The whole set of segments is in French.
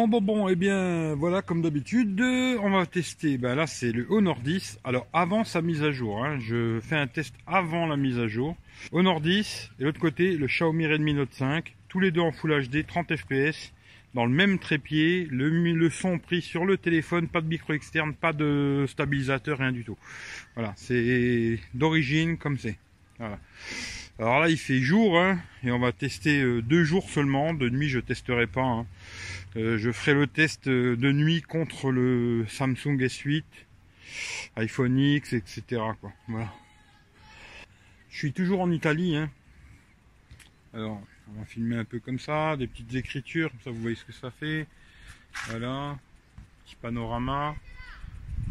Bon, bon, bon, et eh bien, voilà, comme d'habitude, on va tester. Ben là, c'est le Honor 10. Alors, avant sa mise à jour, hein, je fais un test avant la mise à jour. Honor 10, et l'autre côté, le Xiaomi Redmi Note 5. Tous les deux en Full HD, 30 fps, dans le même trépied. Le, le son pris sur le téléphone, pas de micro externe, pas de stabilisateur, rien du tout. Voilà, c'est d'origine comme c'est. Voilà. Alors là, il fait jour, hein, et on va tester euh, deux jours seulement. De nuit, je testerai pas. Hein. Euh, je ferai le test euh, de nuit contre le Samsung S8, iPhone X, etc. Je suis toujours en Italie. Hein. Alors, on va filmer un peu comme ça, des petites écritures, comme ça vous voyez ce que ça fait. Voilà, petit panorama.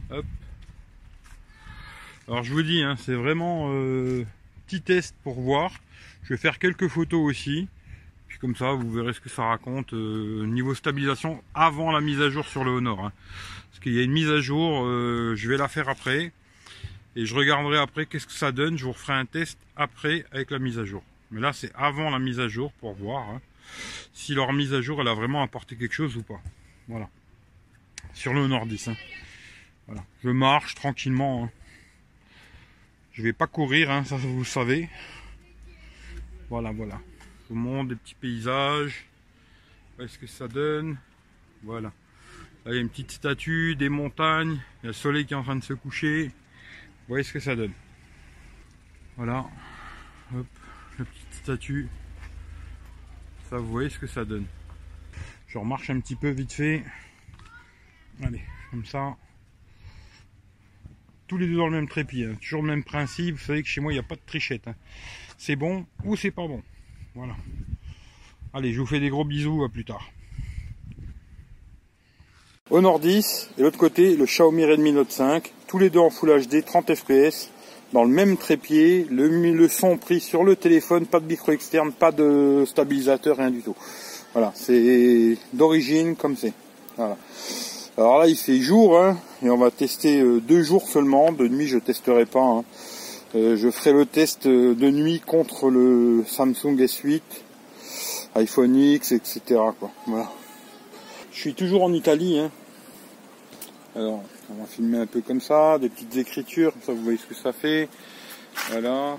Hop. Alors je vous dis, hein, c'est vraiment euh, petit test pour voir. Je vais faire quelques photos aussi comme ça, vous verrez ce que ça raconte. Euh, niveau stabilisation avant la mise à jour sur le Honor. Hein. Parce qu'il y a une mise à jour, euh, je vais la faire après. Et je regarderai après qu'est-ce que ça donne. Je vous referai un test après avec la mise à jour. Mais là, c'est avant la mise à jour pour voir hein, si leur mise à jour, elle a vraiment apporté quelque chose ou pas. Voilà. Sur le Honor 10. Hein. Voilà. Je marche tranquillement. Hein. Je vais pas courir, hein, ça vous savez. Voilà, voilà montre des petits paysages. Qu'est-ce que ça donne Voilà. Là, il y a une petite statue, des montagnes, le soleil qui est en train de se coucher. Voyez ce que ça donne. Voilà. Hop, la petite statue. Ça, vous voyez ce que ça donne. Je remarche un petit peu vite fait. Allez, comme ça. Tous les deux dans le même trépied. Hein. Toujours le même principe. Vous savez que chez moi, il n'y a pas de trichette. Hein. C'est bon ou c'est pas bon. Voilà. Allez, je vous fais des gros bisous, à plus tard. Honor 10 et l'autre côté le Xiaomi Redmi Note 5, tous les deux en Full HD, 30 fps, dans le même trépied, le, son pris sur le téléphone, pas de micro externe, pas de stabilisateur, rien du tout. Voilà, c'est d'origine comme c'est. Voilà. Alors là il fait jour hein, et on va tester euh, deux jours seulement, de nuit je testerai pas. Hein. Euh, je ferai le test de nuit contre le Samsung S8, iPhone X, etc. Voilà. Je suis toujours en Italie. Hein. Alors, on va filmer un peu comme ça, des petites écritures, ça vous voyez ce que ça fait. Voilà,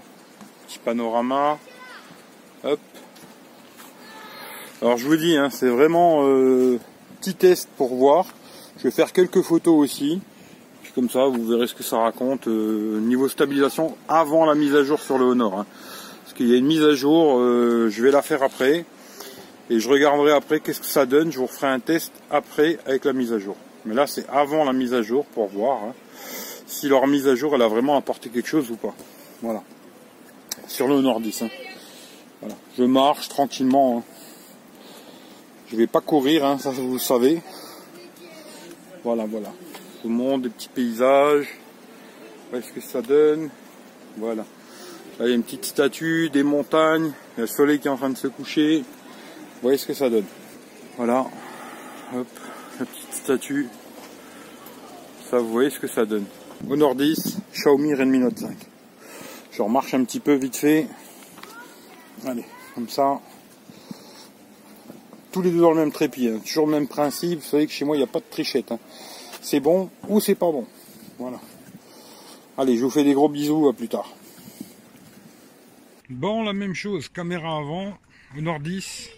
petit panorama. Hop. Alors je vous dis, hein, c'est vraiment euh, petit test pour voir. Je vais faire quelques photos aussi comme ça, vous verrez ce que ça raconte. Euh, niveau stabilisation avant la mise à jour sur le Honor. Hein. Parce qu'il y a une mise à jour, euh, je vais la faire après. Et je regarderai après qu'est-ce que ça donne. Je vous referai un test après avec la mise à jour. Mais là, c'est avant la mise à jour pour voir hein, si leur mise à jour, elle a vraiment apporté quelque chose ou pas. Voilà. Sur le Honor 10. Hein. Voilà. Je marche tranquillement. Hein. Je vais pas courir, ça vous le savez. Voilà, voilà vous montre des petits paysages. Voyez ce que ça donne. Voilà. Là, il y a une petite statue, des montagnes, le soleil qui est en train de se coucher. Vous voyez ce que ça donne. Voilà. Hop, la petite statue. Ça, vous voyez ce que ça donne. Honor 10, Xiaomi Redmi Note 5. Je remarche un petit peu vite fait. Allez, comme ça. Tous les deux dans le même trépied. Hein. Toujours le même principe. Vous savez que chez moi, il n'y a pas de trichette. Hein c'est bon ou c'est pas bon. Voilà. Allez, je vous fais des gros bisous, à plus tard. Bon, la même chose, caméra avant, Honor 10,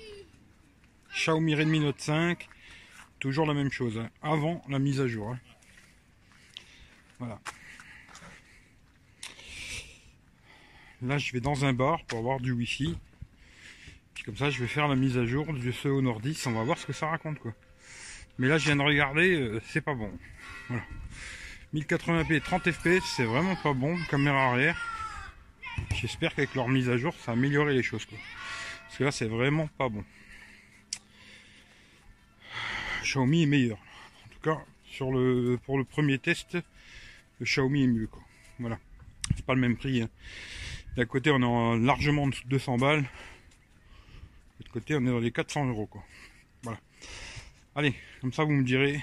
Xiaomi Redmi Note 5, toujours la même chose, hein. avant la mise à jour. Hein. Voilà. Là, je vais dans un bar pour avoir du wifi. Comme ça, je vais faire la mise à jour de ce Honor 10. On va voir ce que ça raconte. Mais là, je viens de regarder, euh, c'est pas bon. Voilà. 1080p 30 fps, c'est vraiment pas bon. Caméra arrière. J'espère qu'avec leur mise à jour, ça a amélioré les choses. Parce que là, c'est vraiment pas bon. Xiaomi est meilleur. En tout cas, sur le, pour le premier test, le Xiaomi est mieux. Voilà. C'est pas le même prix. Hein. D'un côté, on est largement en de 200 balles. De l'autre côté, on est dans les 400 euros. Allez, comme ça vous me direz,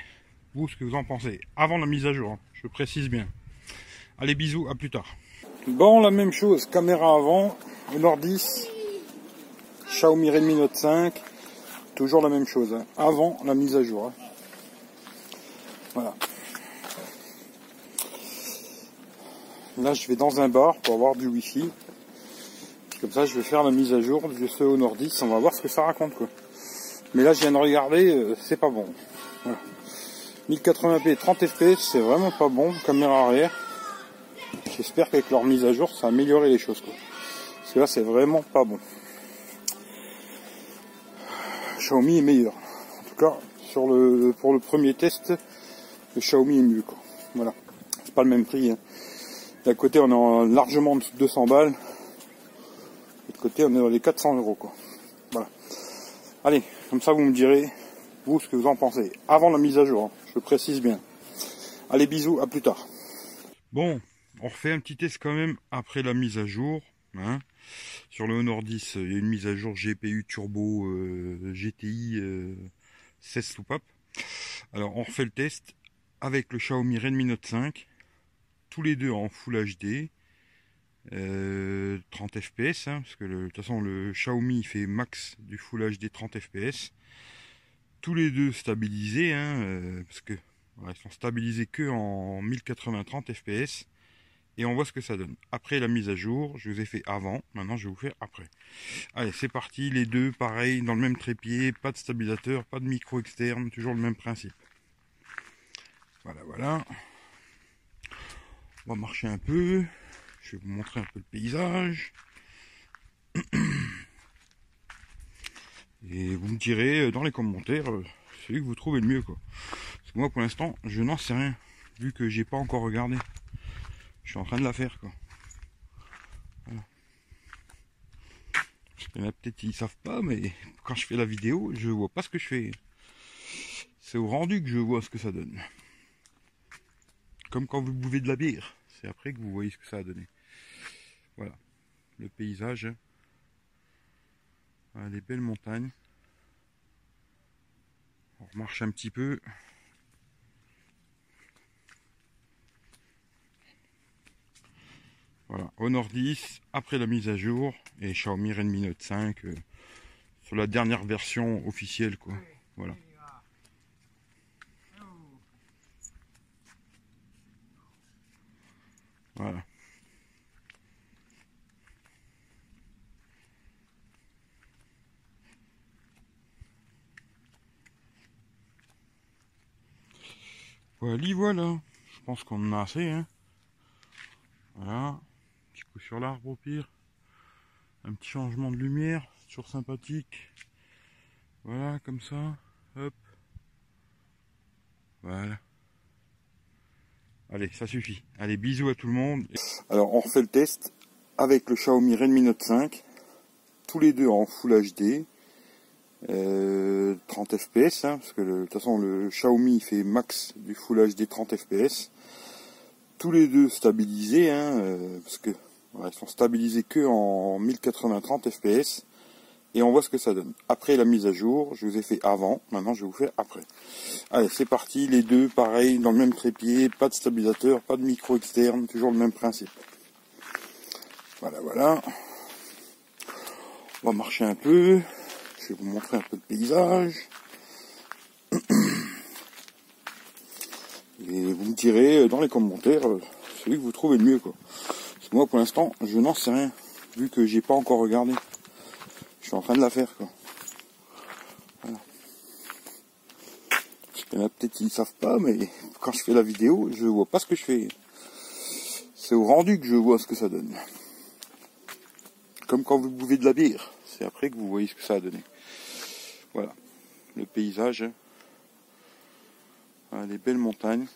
vous, ce que vous en pensez. Avant la mise à jour, hein, je précise bien. Allez, bisous, à plus tard. Bon, la même chose, caméra avant, Honor 10, Xiaomi Redmi Note 5, toujours la même chose, hein, avant la mise à jour. Hein. Voilà. Là, je vais dans un bar pour avoir du wifi. Comme ça, je vais faire la mise à jour du ce Honor 10. On va voir ce que ça raconte, quoi. Mais là, je viens de regarder, euh, c'est pas bon. 1080p 30 fps, c'est vraiment pas bon. Caméra arrière. J'espère qu'avec leur mise à jour, ça a amélioré les choses, quoi. Parce que là, c'est vraiment pas bon. Xiaomi est meilleur. En tout cas, sur le, pour le premier test, le Xiaomi est mieux, quoi. Voilà. C'est pas le même prix. Hein. D'un côté, on est largement en dessous de 200 balles. De l'autre côté, on est dans les 400 euros, quoi. Voilà. Allez, comme ça, vous me direz, vous, ce que vous en pensez. Avant la mise à jour, hein, je précise bien. Allez, bisous, à plus tard. Bon, on refait un petit test quand même après la mise à jour. Hein. Sur le Honor 10, il y a une mise à jour GPU Turbo euh, GTI 16 soupape. Alors, on refait le test avec le Xiaomi Redmi Note 5 tous les deux en Full HD. 30 euh, fps hein, parce que de toute façon le Xiaomi fait max du Full HD 30 fps tous les deux stabilisés hein, euh, parce que ils sont stabilisés que en 1080 30 fps et on voit ce que ça donne. Après la mise à jour je vous ai fait avant maintenant je vais vous faire après. Allez c'est parti les deux pareil dans le même trépied pas de stabilisateur pas de micro externe toujours le même principe. Voilà voilà. On va marcher un peu. Je vais vous montrer un peu le paysage. Et vous me direz euh, dans les commentaires euh, celui que vous trouvez le mieux quoi. Moi pour l'instant je n'en sais rien. Vu que j'ai pas encore regardé. Je suis en train de la faire quoi. peut-être ils savent pas, mais quand je fais la vidéo, je vois pas ce que je fais. C'est au rendu que je vois ce que ça donne. Comme quand vous buvez de la bière. C'est après que vous voyez ce que ça a donné. Voilà. Le paysage. Voilà, les belles montagnes. On remarche un petit peu. Voilà, Honor 10 après la mise à jour et Xiaomi Redmi Note 5 euh, sur la dernière version officielle quoi. Voilà. Voilà. Voilà, voilà. Je pense qu'on en a assez. Hein. Voilà. Petit coup sur l'arbre au pire. Un petit changement de lumière. Toujours sympathique. Voilà, comme ça. Hop. Voilà. Allez, ça suffit. Allez, bisous à tout le monde. Alors, on refait le test avec le Xiaomi Redmi Note 5. Tous les deux en Full HD. 30 fps, parce que de toute façon le Xiaomi fait max du Full HD 30 fps. Tous les deux stabilisés, hein, euh, parce que ils sont stabilisés que en 1080 30 fps et on voit ce que ça donne. Après la mise à jour, je vous ai fait avant, maintenant je vais vous faire après. Allez, c'est parti, les deux, pareil, dans le même trépied, pas de stabilisateur, pas de micro externe, toujours le même principe. Voilà, voilà. On va marcher un peu, je vais vous montrer un peu le paysage. Et vous me direz dans les commentaires euh, celui que vous trouvez le mieux, quoi. Moi, pour l'instant, je n'en sais rien, vu que j'ai pas encore regardé. Suis en train de la faire quoi. Voilà. peut-être qu'ils savent pas, mais quand je fais la vidéo, je vois pas ce que je fais. C'est au rendu que je vois ce que ça donne. Comme quand vous buvez de la bière. C'est après que vous voyez ce que ça a donné. Voilà. Le paysage. les belles montagnes.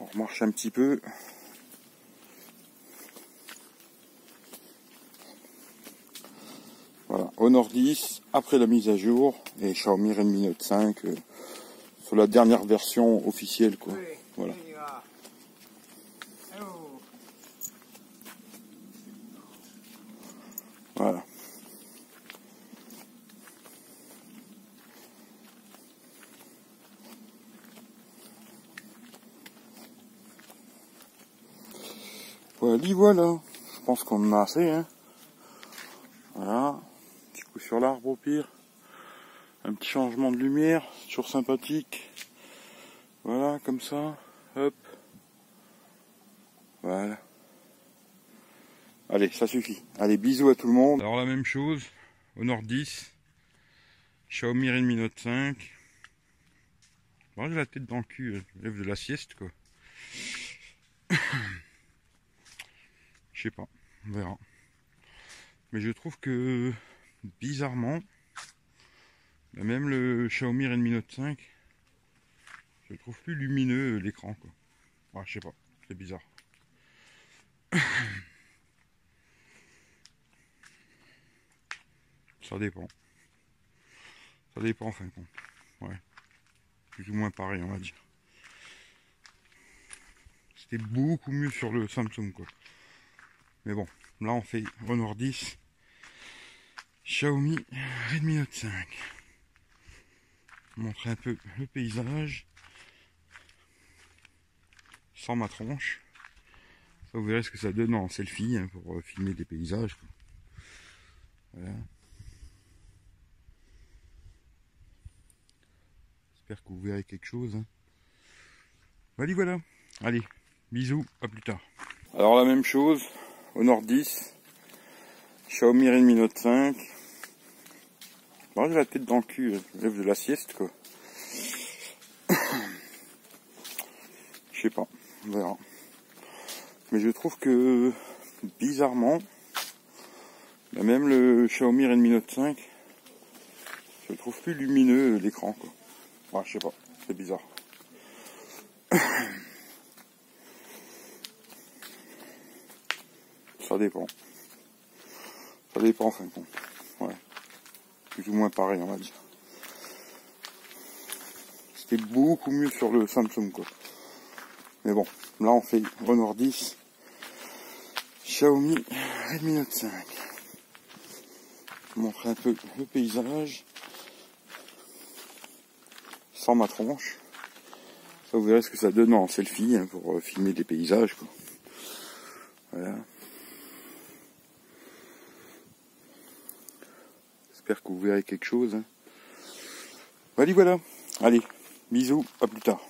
On remarche un petit peu. Honor 10 après la mise à jour et Xiaomi Redmi Note 5 euh, sur la dernière version officielle quoi. Voilà. Voilà. Voilà, voilà. Je pense qu'on en a assez, hein. Sur l'arbre au pire. Un petit changement de lumière, toujours sympathique. Voilà, comme ça. Hop. Voilà. Allez, ça suffit. Allez, bisous à tout le monde. Alors la même chose, au Nord 10. Xiaomi Redmi Note 5. Bon, j'ai la tête dans le cul, je lève de la sieste quoi. Je sais pas, on verra. Mais je trouve que bizarrement, bah, même le Xiaomi Redmi Note 5, je trouve plus lumineux l'écran quoi. Ouais, je sais pas, c'est bizarre. Ça dépend. Ça dépend en fin de compte. Ouais. Plus ou moins pareil, on va dire. C'était beaucoup mieux sur le Samsung, quoi. Mais bon, là on fait Honor 10, Xiaomi Redmi Note 5. Montrer un peu le paysage sans ma tronche. Vous verrez ce que ça donne en selfie hein, pour euh, filmer des paysages. Voilà. J'espère que vous verrez quelque chose. Hein. Voilà, voilà. Allez, bisous, à plus tard. Alors la même chose, au Nord 10, Xiaomi Redmi Note 5. Bon, j'ai la tête dans le cul, je lève de la sieste quoi. Je sais pas, on verra. Mais je trouve que bizarrement, bah, même le Xiaomi Redmi Note 5, je trouve plus lumineux l'écran quoi. Ouais, je sais pas, c'est bizarre. Ça dépend. Ça dépend en fin de compte. Plus ou moins pareil, on va dire. C'était beaucoup mieux sur le Samsung, quoi. Mais bon, là on fait Honor 10, Xiaomi Redmi Note 5. montrer un peu le paysage sans ma tronche. Ça vous verrez ce que ça donne en selfie hein, pour euh, filmer des paysages. Quoi. Voilà. Que vous verrez quelque chose. Hein. Voilà, voilà. Allez, bisous, à plus tard.